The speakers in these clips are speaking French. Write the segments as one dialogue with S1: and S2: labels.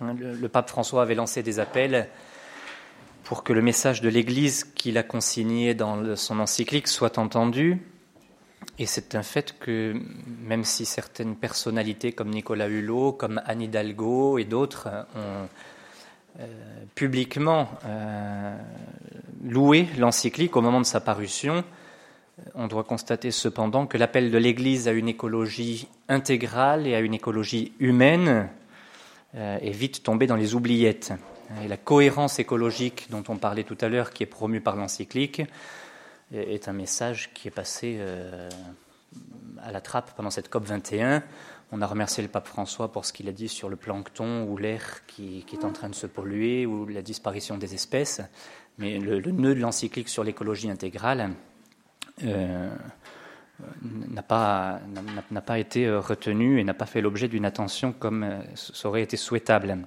S1: Le, pape François avait lancé des appels pour que le message de l'Église qu'il a consigné dans son encyclique soit entendu. Et c'est un fait que même si certaines personnalités comme Nicolas Hulot, comme Anne Hidalgo et d'autres ont euh, publiquement euh, loué l'encyclique au moment de sa parution, on doit constater cependant que l'appel de l'Église à une écologie intégrale et à une écologie humaine est vite tombé dans les oubliettes. Et la cohérence écologique dont on parlait tout à l'heure, qui est promue par l'encyclique, est un message qui est passé euh, à la trappe pendant cette COP 21. On a remercié le pape François pour ce qu'il a dit sur le plancton ou l'air qui, est en train de se polluer ou la disparition des espèces. Mais le nœud de l'encyclique sur l'écologie intégrale, euh, n'a pas, n'a pas été retenu et n'a pas fait l'objet d'une attention comme euh, ça aurait été souhaitable.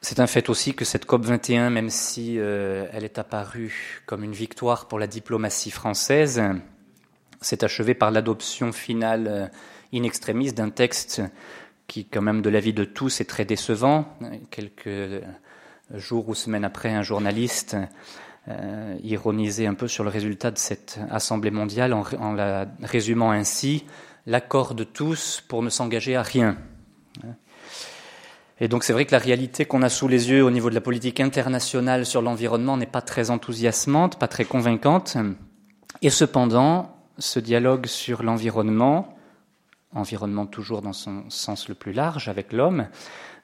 S1: C'est un fait aussi que cette COP 21, même si euh, elle est apparue comme une victoire pour la diplomatie française, s'est achevée par l'adoption finale in extremis d'un texte qui, quand même, de l'avis de tous, est très décevant. Quelques jours ou semaines après, un journaliste euh, ironiser un peu sur le résultat de cette Assemblée mondiale en, la résumant ainsi l'accord de tous pour ne s'engager à rien. Et donc c'est vrai que la réalité qu'on a sous les yeux au niveau de la politique internationale sur l'environnement n'est pas très enthousiasmante, pas très convaincante. Et cependant, ce dialogue sur l'environnement, environnement toujours dans son sens le plus large avec l'homme,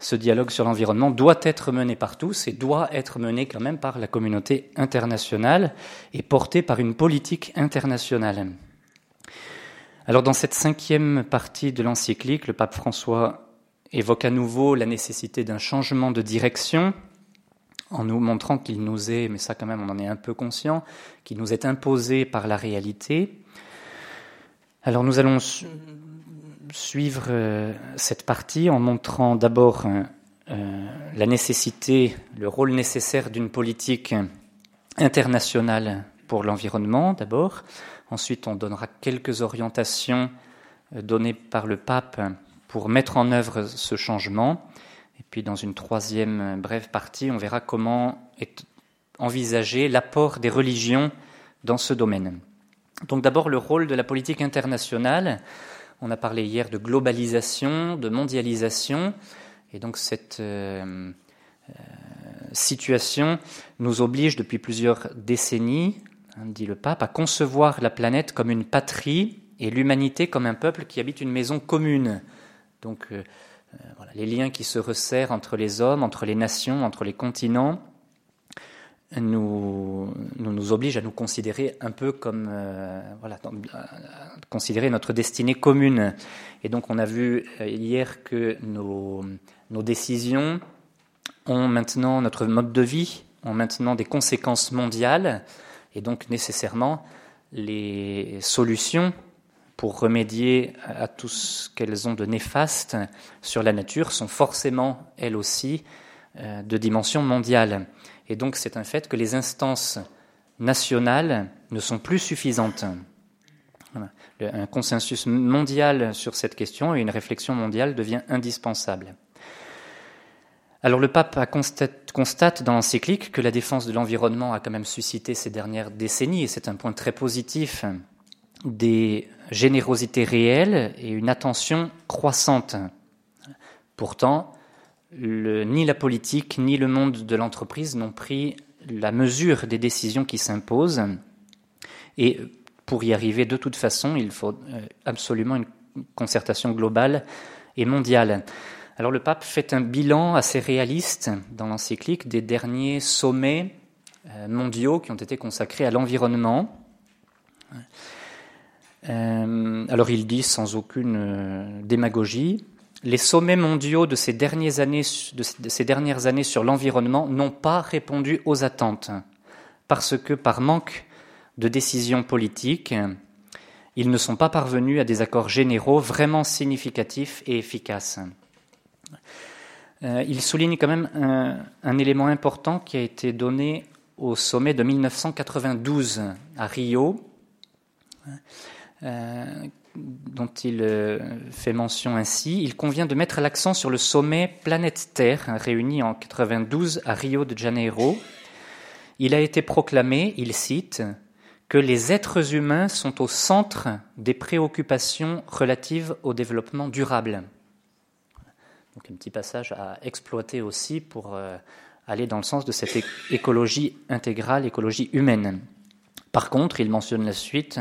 S1: ce dialogue sur l'environnement doit être mené par tous et doit être mené quand même par la communauté internationale et porté par une politique internationale. Alors dans cette cinquième partie de l'encyclique, le pape François évoque à nouveau la nécessité d'un changement de direction en nous montrant qu'il nous est, mais ça quand même on en est un peu conscient, qu'il nous est imposé par la réalité. Alors nous allons suivre euh, cette partie en montrant d'abord euh, euh, la nécessité, le rôle nécessaire d'une politique internationale pour l'environnement d'abord. Ensuite, on donnera quelques orientations données par le pape pour mettre en œuvre ce changement. Et puis, dans une troisième brève partie, on verra comment est envisagé l'apport des religions dans ce domaine. Donc, d'abord, le rôle de la politique internationale. On a parlé hier de globalisation, de mondialisation, et donc cette euh, euh, situation nous oblige depuis plusieurs décennies, hein, dit le pape, à concevoir la planète comme une patrie et l'humanité comme un peuple qui habite une maison commune. Donc euh, les liens qui se resserrent entre les hommes, entre les nations, entre les continents, nous, nous, oblige à nous considérer un peu comme, euh, voilà, considérer notre destinée commune. Et donc, on a vu euh, hier que nos, nos décisions ont maintenant, notre mode de vie, ont maintenant des conséquences mondiales, et donc nécessairement les solutions pour remédier à tout ce qu'elles ont de néfaste sur la nature sont forcément, elles aussi, euh, de dimension mondiale. Et donc c'est un fait que les instances nationales ne sont plus suffisantes. Un consensus mondial sur cette question et une réflexion mondiale devient indispensable. Alors le pape constate, constate dans l'encyclique que la défense de l'environnement a quand même suscité ces dernières décennies, et c'est un point très positif, des générosités réelles et une attention croissante. Pourtant, ni la politique ni le monde de l'entreprise n'ont pris la mesure des décisions qui s'imposent. Et pour y arriver, de toute façon, il faut euh, absolument une concertation globale et mondiale. Alors le pape fait un bilan assez réaliste dans l'encyclique des derniers sommets euh, mondiaux qui ont été consacrés à l'environnement. Euh, alors il dit sans aucune démagogie les sommets mondiaux de ces, dernières années, sur l'environnement n'ont pas répondu aux attentes, parce que par manque de décisions politiques, ils ne sont pas parvenus à des accords généraux vraiment significatifs et efficaces. Euh, il souligne quand même un, élément important qui a été donné au sommet de 1992 à Rio, euh, dont il euh, fait mention ainsi, il convient de mettre l'accent sur le sommet Planète Terre, réuni en 92 à Rio de Janeiro. Il a été proclamé, il cite, que les êtres humains sont au centre des préoccupations relatives au développement durable. Donc un petit passage à exploiter aussi pour euh, aller dans le sens de cette écologie intégrale, écologie humaine. Par contre, il mentionne la suite,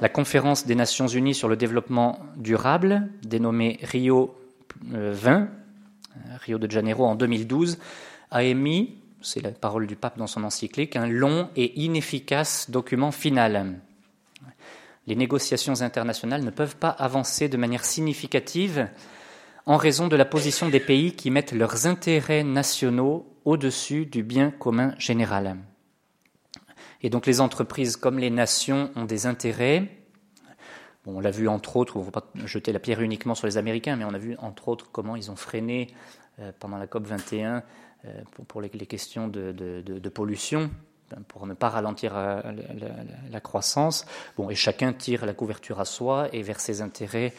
S1: la conférence des Nations Unies sur le développement durable, dénommée Rio 20, euh, Rio de Janeiro en 2012, a émis, c'est la parole du pape dans son encyclique, un long et inefficace document final. Les négociations internationales ne peuvent pas avancer de manière significative en raison de la position des pays qui mettent leurs intérêts nationaux au-dessus du bien commun général. Et donc les entreprises comme les nations ont des intérêts. on l'a vu entre autres, on ne va pas jeter la pierre uniquement sur les Américains, mais on a vu entre autres comment ils ont freiné euh, pendant la COP 21 euh, pour, les, questions de, pollution ben, pour ne pas ralentir euh, la, croissance. Bon, et chacun tire la couverture à soi et vers ses intérêts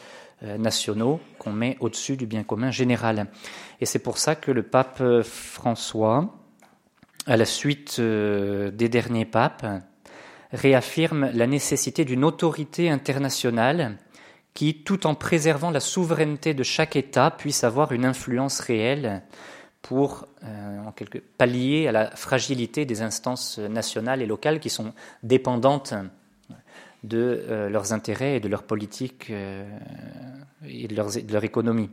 S1: nationaux qu'on met au-dessus du bien commun général. Et c'est pour ça que le pape François à la suite euh, des derniers papes, réaffirme la nécessité d'une autorité internationale qui, tout en préservant la souveraineté de chaque État, puisse avoir une influence réelle pour euh, en quelque, pallier à la fragilité des instances nationales et locales qui sont dépendantes de euh, leurs intérêts et de leur politique et de, de leur économie.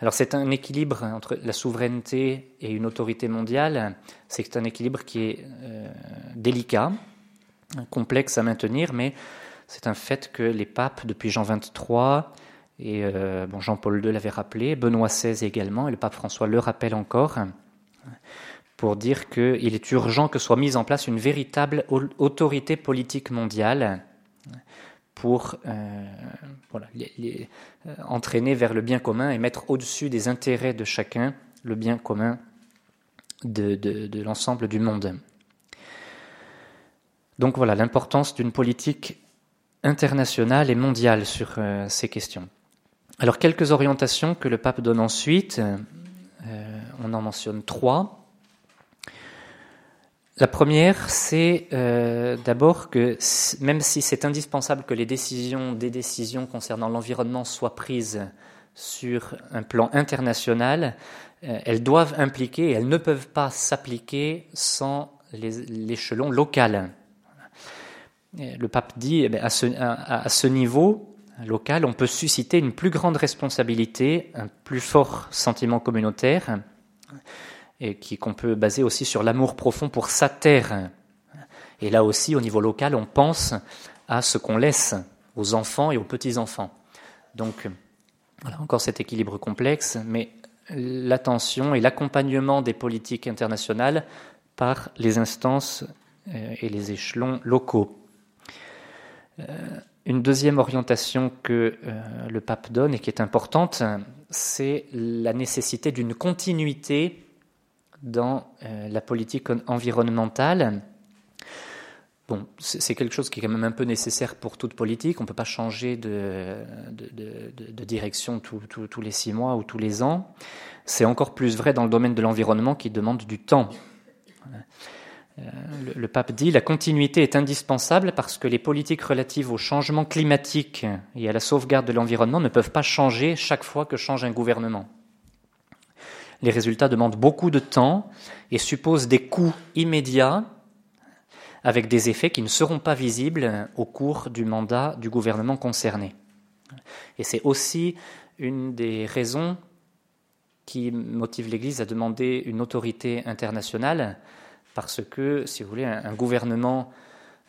S1: Alors c'est un équilibre entre la souveraineté et une autorité mondiale, c'est un équilibre qui est euh, délicat, complexe à maintenir, mais c'est un fait que les papes, depuis Jean XXIII, et euh, bon, Jean-Paul II l'avait rappelé, Benoît XVI également, et le pape François le rappelle encore, pour dire qu'il est urgent que soit mise en place une véritable autorité politique mondiale pour euh, voilà, les, euh, entraîner vers le bien commun et mettre au-dessus des intérêts de chacun le bien commun de, de, l'ensemble du monde. Donc voilà l'importance d'une politique internationale et mondiale sur euh, ces questions. Alors quelques orientations que le pape donne ensuite, on en mentionne trois. La première, c'est euh, d'abord que même si c'est indispensable que les décisions, des décisions concernant l'environnement soient prises sur un plan international, euh, elles doivent impliquer, elles ne peuvent pas s'appliquer sans l'échelon local. Le pape dit, eh à, ce, à ce niveau local, on peut susciter une plus grande responsabilité, un plus fort sentiment communautaire et qu'on peut baser aussi sur l'amour profond pour sa terre. Et là aussi, au niveau local, on pense à ce qu'on laisse aux enfants et aux petits-enfants. Donc, voilà, encore cet équilibre complexe, mais l'attention et l'accompagnement des politiques internationales par les instances euh, et les échelons locaux. Euh, une deuxième orientation que euh, le pape donne et qui est importante, c'est la nécessité d'une continuité dans euh, la politique environnementale. Bon, c'est quelque chose qui est quand même un peu nécessaire pour toute politique. On ne peut pas changer de, direction tous les six mois ou tous les ans. C'est encore plus vrai dans le domaine de l'environnement qui demande du temps. Euh, le, pape dit la continuité est indispensable parce que les politiques relatives au changement climatique et à la sauvegarde de l'environnement ne peuvent pas changer chaque fois que change un gouvernement. Les résultats demandent beaucoup de temps et supposent des coûts immédiats avec des effets qui ne seront pas visibles au cours du mandat du gouvernement concerné. Et c'est aussi une des raisons qui motive l'Église à demander une autorité internationale, parce que, si vous voulez, un, gouvernement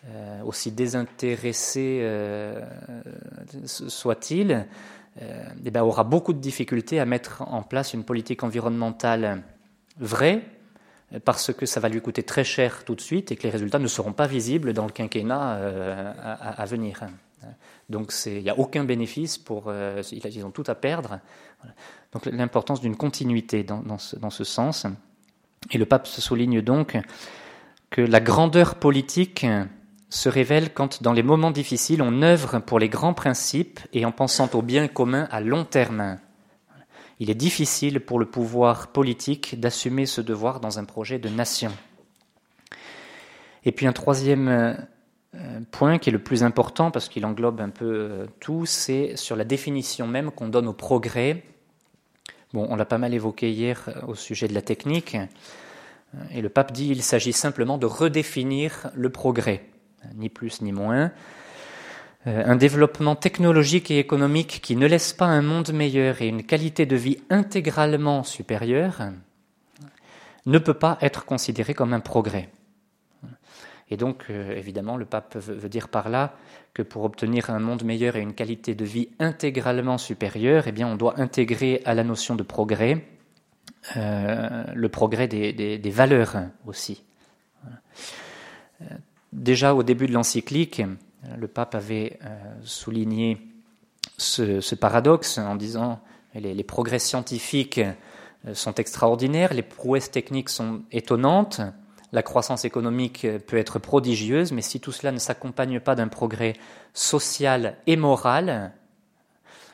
S1: euh, aussi désintéressé euh, soit-il, eh ben, aura beaucoup de difficultés à mettre en place une politique environnementale vraie, parce que ça va lui coûter très cher tout de suite et que les résultats ne seront pas visibles dans le quinquennat euh, à, venir. Donc il n'y a aucun bénéfice pour... Euh, ils ont tout à perdre. Donc l'importance d'une continuité dans, ce, dans, ce, sens. Et le pape souligne donc que la grandeur politique se révèle quand, dans les moments difficiles, on œuvre pour les grands principes et en pensant au bien commun à long terme. Il est difficile pour le pouvoir politique d'assumer ce devoir dans un projet de nation. Et puis un troisième euh, point qui est le plus important parce qu'il englobe un peu euh, tout, c'est sur la définition même qu'on donne au progrès. Bon, on l'a pas mal évoqué hier euh, au sujet de la technique. Et le pape dit qu'il s'agit simplement de redéfinir le progrès, ni plus ni moins. Un développement technologique et économique qui ne laisse pas un monde meilleur et une qualité de vie intégralement supérieure ne peut pas être considéré comme un progrès. Et donc, euh, évidemment, le pape veut, dire par là que pour obtenir un monde meilleur et une qualité de vie intégralement supérieure, eh bien, on doit intégrer à la notion de progrès euh, le progrès des, valeurs aussi. Déjà au début de l'encyclique, le pape avait euh, souligné ce, paradoxe en disant les, les progrès scientifiques sont extraordinaires, les prouesses techniques sont étonnantes, la croissance économique peut être prodigieuse, mais si tout cela ne s'accompagne pas d'un progrès social et moral,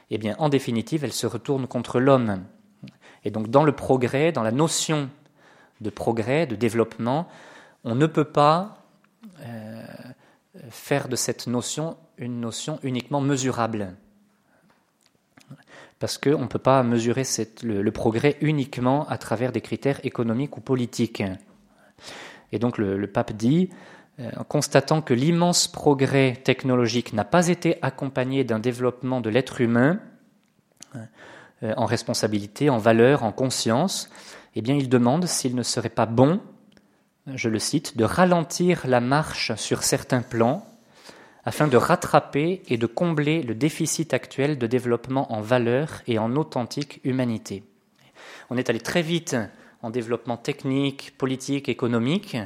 S1: eh bien, en définitive, elle se retourne contre l'homme. Et donc, dans le progrès, dans la notion de progrès, de développement, on ne peut pas euh, faire de cette notion une notion uniquement mesurable. Parce qu'on ne peut pas mesurer le progrès uniquement à travers des critères économiques ou politiques. Et donc le, pape dit, euh, en constatant que l'immense progrès technologique n'a pas été accompagné d'un développement de l'être humain euh, en responsabilité, en valeur, en conscience, eh bien il demande s'il ne serait pas bon, je le cite, de ralentir la marche sur certains plans afin de rattraper et de combler le déficit actuel de développement en valeur et en authentique humanité. On est allé très vite en développement technique, politique, économique.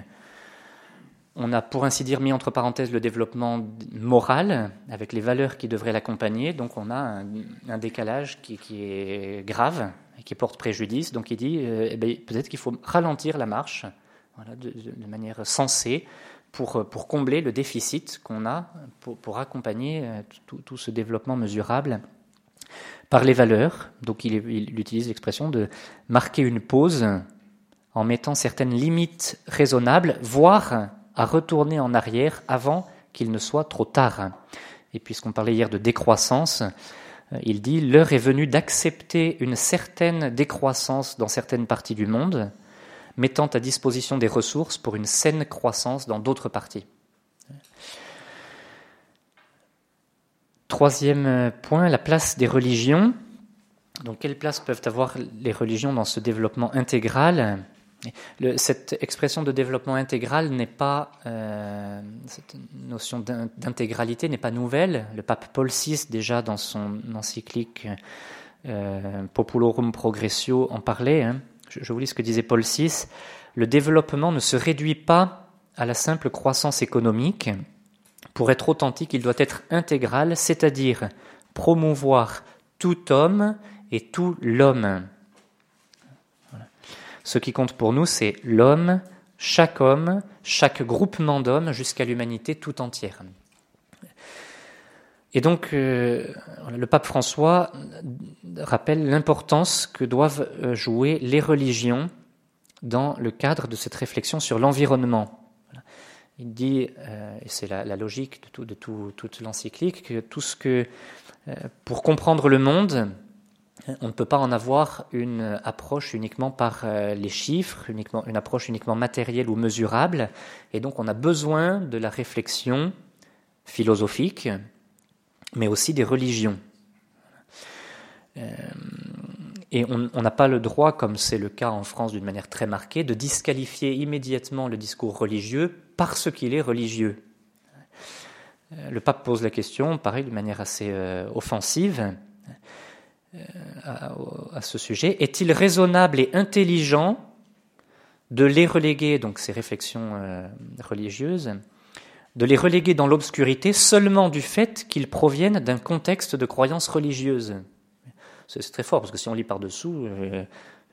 S1: On a, pour ainsi dire, mis entre parenthèses le développement moral, avec les valeurs qui devraient l'accompagner. Donc on a un, décalage qui, est grave et qui porte préjudice. Donc il dit, euh, eh ben, peut-être qu'il faut ralentir la marche de, manière sensée pour, pour combler le déficit qu'on a, pour, accompagner euh, tout ce développement mesurable par les valeurs. Donc il, utilise l'expression de marquer une pause en mettant certaines limites raisonnables, voire à retourner en arrière avant qu'il ne soit trop tard. Et puisqu'on parlait hier de décroissance, euh, il dit l'heure est venue d'accepter une certaine décroissance dans certaines parties du monde, mettant à disposition des ressources pour une saine croissance dans d'autres parties. Troisième point, la place des religions. Donc, quelle place peuvent avoir les religions dans ce développement intégral? Cette expression de développement intégral n'est pas, euh, cette notion d'intégralité n'est pas nouvelle. Le pape Paul VI, déjà dans son encyclique euh, Populorum Progressio, en parlait. Hein. Je, vous lis ce que disait Paul VI. Le développement ne se réduit pas à la simple croissance économique pour être authentique, il doit être intégral, c'est-à-dire promouvoir tout homme et tout l'homme. Ce qui compte pour nous, c'est l'homme, chaque homme, chaque groupement d'hommes, jusqu'à l'humanité tout entière. Et donc, euh, le pape François rappelle l'importance que doivent euh, jouer les religions dans le cadre de cette réflexion sur l'environnement. Il dit, euh, et c'est la, logique de, toute l'encyclique, que tout ce que, pour comprendre le monde, on ne peut pas en avoir une approche uniquement par les chiffres, une approche uniquement matérielle ou mesurable, et donc on a besoin de la réflexion philosophique, mais aussi des religions. Et on n'a pas le droit, comme c'est le cas en France d'une manière très marquée, de disqualifier immédiatement le discours religieux parce qu'il est religieux. Euh, le pape pose la question, pareil, d'une manière assez euh, offensive euh, à, ce sujet. Est-il raisonnable et intelligent de les reléguer, donc ces réflexions religieuses, de les reléguer dans l'obscurité seulement du fait qu'ils proviennent d'un contexte de croyance religieuse c'est très fort, parce que si on lit par-dessous,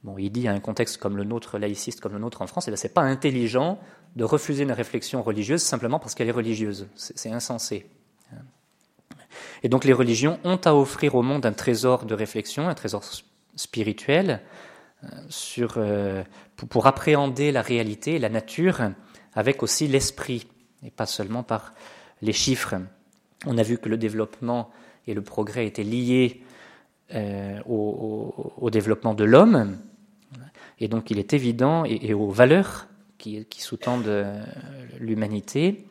S1: Bon, il dit à un contexte comme le nôtre, laïciste comme le nôtre en France, et eh c'est pas intelligent de refuser une réflexion religieuse simplement parce qu'elle est religieuse. C'est insensé. Et donc les religions ont à offrir au monde un trésor de réflexion, un trésor spirituel, euh, euh, pour, appréhender la réalité la nature avec aussi l'esprit, et pas seulement par les chiffres. On a vu que le développement et le progrès étaient liés euh, au, développement de l'homme, et donc il est évident, et, aux valeurs qui, qui sous-tendent l'humanité,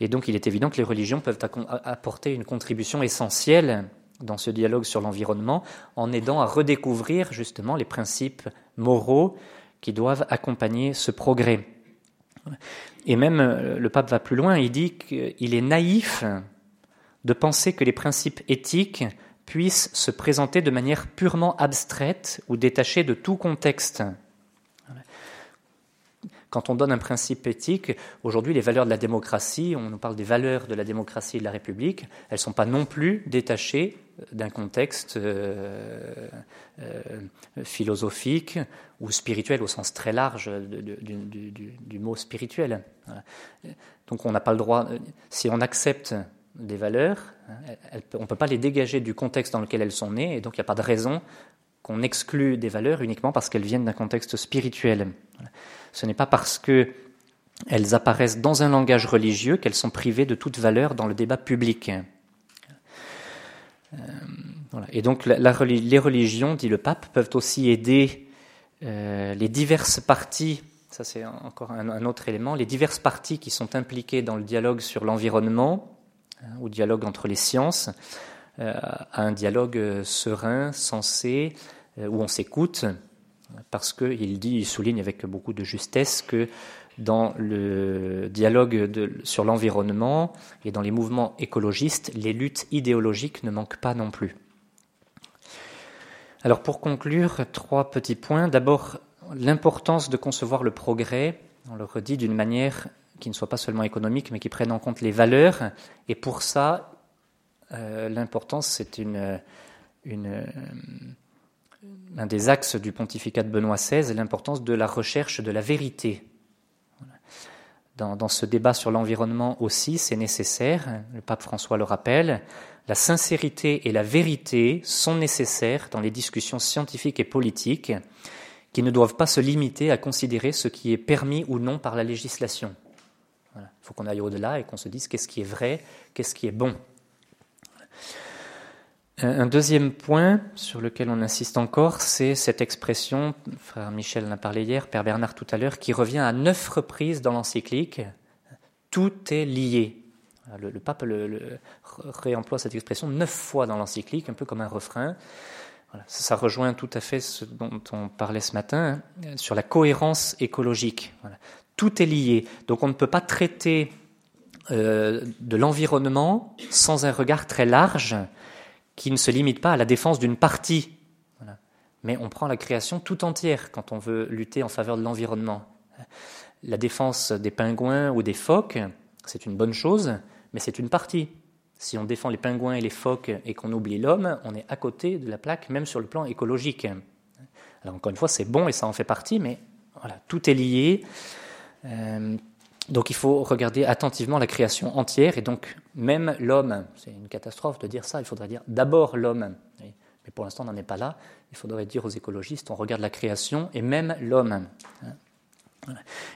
S1: et donc il est évident que les religions peuvent apporter une contribution essentielle dans ce dialogue sur l'environnement en aidant à redécouvrir justement les principes moraux qui doivent accompagner ce progrès. Et même euh, le pape va plus loin, il dit qu'il est naïf de penser que les principes éthiques puissent se présenter de manière purement abstraite ou détachée de tout contexte. Quand on donne un principe éthique, aujourd'hui les valeurs de la démocratie, on nous parle des valeurs de la démocratie et de la République, elles ne sont pas non plus détachées d'un contexte euh, euh, philosophique ou spirituel au sens très large du, mot spirituel. Donc on n'a pas le droit, si on accepte des valeurs, on ne peut pas les dégager du contexte dans lequel elles sont nées, et donc il n'y a pas de raison qu'on exclue des valeurs uniquement parce qu'elles viennent d'un contexte spirituel. Ce n'est pas parce qu'elles apparaissent dans un langage religieux qu'elles sont privées de toute valeur dans le débat public. Euh, Et donc les religions, dit le pape, peuvent aussi aider euh, les diverses parties, ça c'est encore un, autre élément, les diverses parties qui sont impliquées dans le dialogue sur l'environnement, hein, ou dialogue entre les sciences, euh, à un dialogue serein, sensé, où on s'écoute, parce qu'il dit, il souligne avec beaucoup de justesse que dans le dialogue sur l'environnement et dans les mouvements écologistes, les luttes idéologiques ne manquent pas non plus. Alors pour conclure, trois petits points. D'abord, l'importance de concevoir le progrès, on le redit d'une manière qui ne soit pas seulement économique, mais qui prenne en compte les valeurs. Et pour ça, euh, l'importance, c'est une, une un des axes du pontificat de Benoît XVI, l'importance de la recherche de la vérité. Dans, ce débat sur l'environnement aussi, c'est nécessaire, le pape François le rappelle, la sincérité et la vérité sont nécessaires dans les discussions scientifiques et politiques qui ne doivent pas se limiter à considérer ce qui est permis ou non par la législation. Il faut qu'on aille au-delà et qu'on se dise qu'est-ce qui est vrai, qu'est-ce qui est bon. Un deuxième point sur lequel on insiste encore, c'est cette expression, frère Michel en a parlé hier, Père Bernard tout à l'heure, qui revient à neuf reprises dans l'encyclique. Tout est lié. Le, pape réemploie cette expression neuf fois dans l'encyclique, un peu comme un refrain. Ça, rejoint tout à fait ce dont on parlait ce matin, hein, sur la cohérence écologique. Tout est lié. Donc on ne peut pas traiter euh, de l'environnement sans un regard très large qui ne se limite pas à la défense d'une partie. Mais on prend la création tout entière quand on veut lutter en faveur de l'environnement. La défense des pingouins ou des phoques, c'est une bonne chose, mais c'est une partie. Si on défend les pingouins et les phoques et qu'on oublie l'homme, on est à côté de la plaque, même sur le plan écologique. Alors encore une fois, c'est bon et ça en fait partie, mais voilà, tout est lié. Euh, donc il faut regarder attentivement la création entière, et donc même l'homme, c'est une catastrophe de dire ça, il faudrait dire d'abord l'homme. Mais pour l'instant, on n'en est pas là. Il faudrait dire aux écologistes, on regarde la création et même l'homme.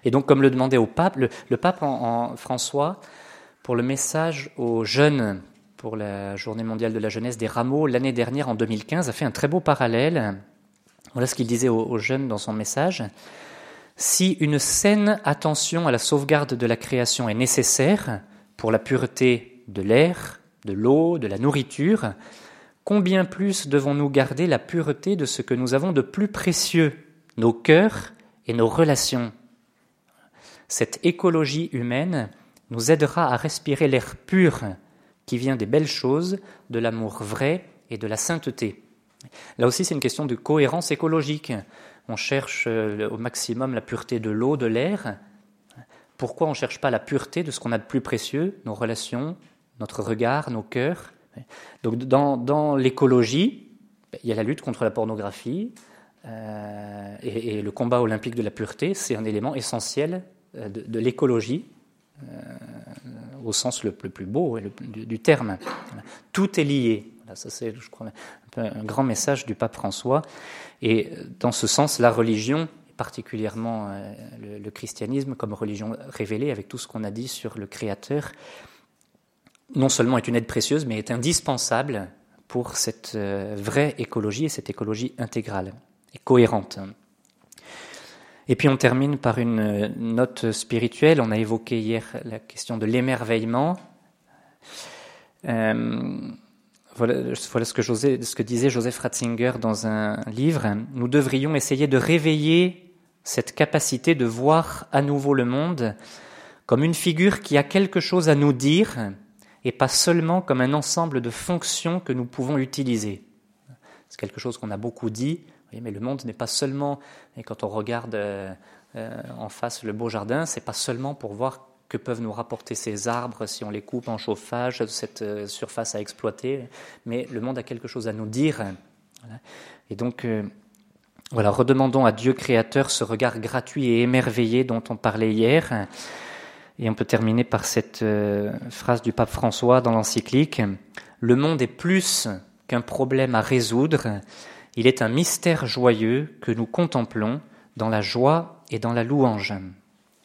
S1: Et donc, comme le demandait au pape, le, pape François, pour le message aux jeunes, pour la journée mondiale de la jeunesse des rameaux, l'année dernière, en 2015, a fait un très beau parallèle. Voilà ce qu'il disait aux jeunes dans son message. Si une saine attention à la sauvegarde de la création est nécessaire pour la pureté de l'air, de l'eau, de la nourriture, combien plus devons-nous garder la pureté de ce que nous avons de plus précieux, nos cœurs et nos relations? Cette écologie humaine nous aidera à respirer l'air pur qui vient des belles choses, de l'amour vrai et de la sainteté. Là aussi, c'est une question de cohérence écologique on cherche euh, au maximum la pureté de l'eau, de l'air. Pourquoi on ne cherche pas la pureté de ce qu'on a de plus précieux, nos relations, notre regard, nos cœurs? Donc dans, l'écologie, il y a la lutte contre la pornographie, et, le combat olympique de la pureté, c'est un élément essentiel de, l'écologie, au sens le, plus beau du, terme. Tout est lié. Ça, c'est, je crois, un grand message du pape François. Et dans ce sens, la religion particulièrement euh, le, christianisme comme religion révélée, avec tout ce qu'on a dit sur le Créateur, non seulement est une aide précieuse, mais est indispensable pour cette euh, vraie écologie et cette écologie intégrale et cohérente. Et puis on termine par une note spirituelle. On a évoqué hier la question de l'émerveillement. Euh, voilà, ce, que ce que disait Joseph Ratzinger dans un livre. Nous devrions essayer de réveiller cette capacité de voir à nouveau le monde comme une figure qui a quelque chose à nous dire et pas seulement comme un ensemble de fonctions que nous pouvons utiliser. C'est quelque chose qu'on a beaucoup dit, mais le monde n'est pas seulement, et quand on regarde euh, euh, en face le beau jardin, c'est pas seulement pour voir que peuvent nous rapporter ces arbres si on les coupe en chauffage, cette euh, surface à exploiter, mais le monde a quelque chose à nous dire. Et donc, voilà, redemandons à Dieu créateur ce regard gratuit et émerveillé dont on parlait hier. Et on peut terminer par cette euh, phrase du pape François dans l'encyclique. Le monde est plus qu'un problème à résoudre, il est un mystère joyeux que nous contemplons dans la joie et dans la louange.